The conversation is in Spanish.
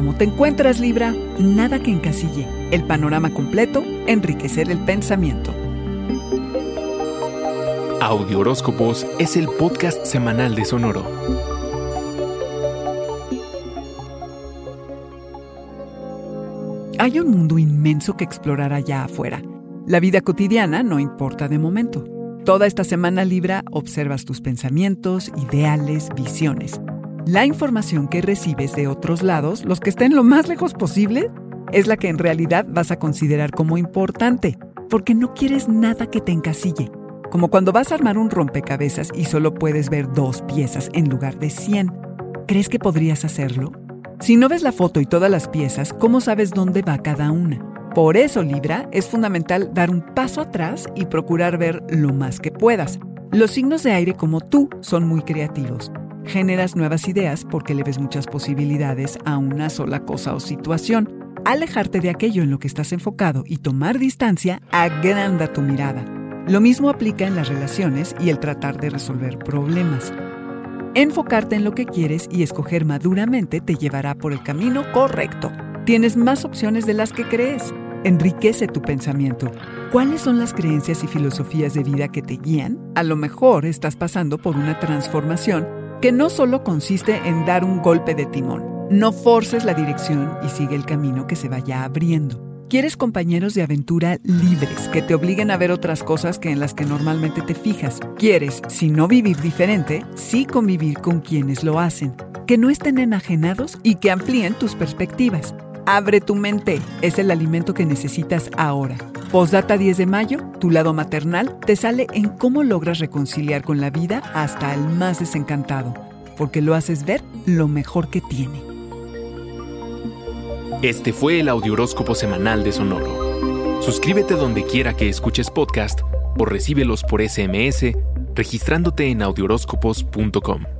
¿Cómo te encuentras, Libra? Nada que encasille. El panorama completo, enriquecer el pensamiento. Audio Horóscopos es el podcast semanal de Sonoro. Hay un mundo inmenso que explorar allá afuera. La vida cotidiana no importa de momento. Toda esta semana Libra observas tus pensamientos, ideales, visiones. La información que recibes de otros lados, los que estén lo más lejos posible, es la que en realidad vas a considerar como importante, porque no quieres nada que te encasille. Como cuando vas a armar un rompecabezas y solo puedes ver dos piezas en lugar de 100. ¿Crees que podrías hacerlo? Si no ves la foto y todas las piezas, ¿cómo sabes dónde va cada una? Por eso, Libra, es fundamental dar un paso atrás y procurar ver lo más que puedas. Los signos de aire como tú son muy creativos. Generas nuevas ideas porque le ves muchas posibilidades a una sola cosa o situación. Alejarte de aquello en lo que estás enfocado y tomar distancia agranda tu mirada. Lo mismo aplica en las relaciones y el tratar de resolver problemas. Enfocarte en lo que quieres y escoger maduramente te llevará por el camino correcto. Tienes más opciones de las que crees. Enriquece tu pensamiento. ¿Cuáles son las creencias y filosofías de vida que te guían? A lo mejor estás pasando por una transformación que no solo consiste en dar un golpe de timón. No forces la dirección y sigue el camino que se vaya abriendo. ¿Quieres compañeros de aventura libres que te obliguen a ver otras cosas que en las que normalmente te fijas? ¿Quieres, si no vivir diferente, sí convivir con quienes lo hacen? Que no estén enajenados y que amplíen tus perspectivas. Abre tu mente, es el alimento que necesitas ahora. Postdata 10 de mayo, tu lado maternal te sale en cómo logras reconciliar con la vida hasta el más desencantado, porque lo haces ver lo mejor que tiene. Este fue el Audioróscopo semanal de Sonoro. Suscríbete donde quiera que escuches podcast o recíbelos por SMS registrándote en audioróscopos.com.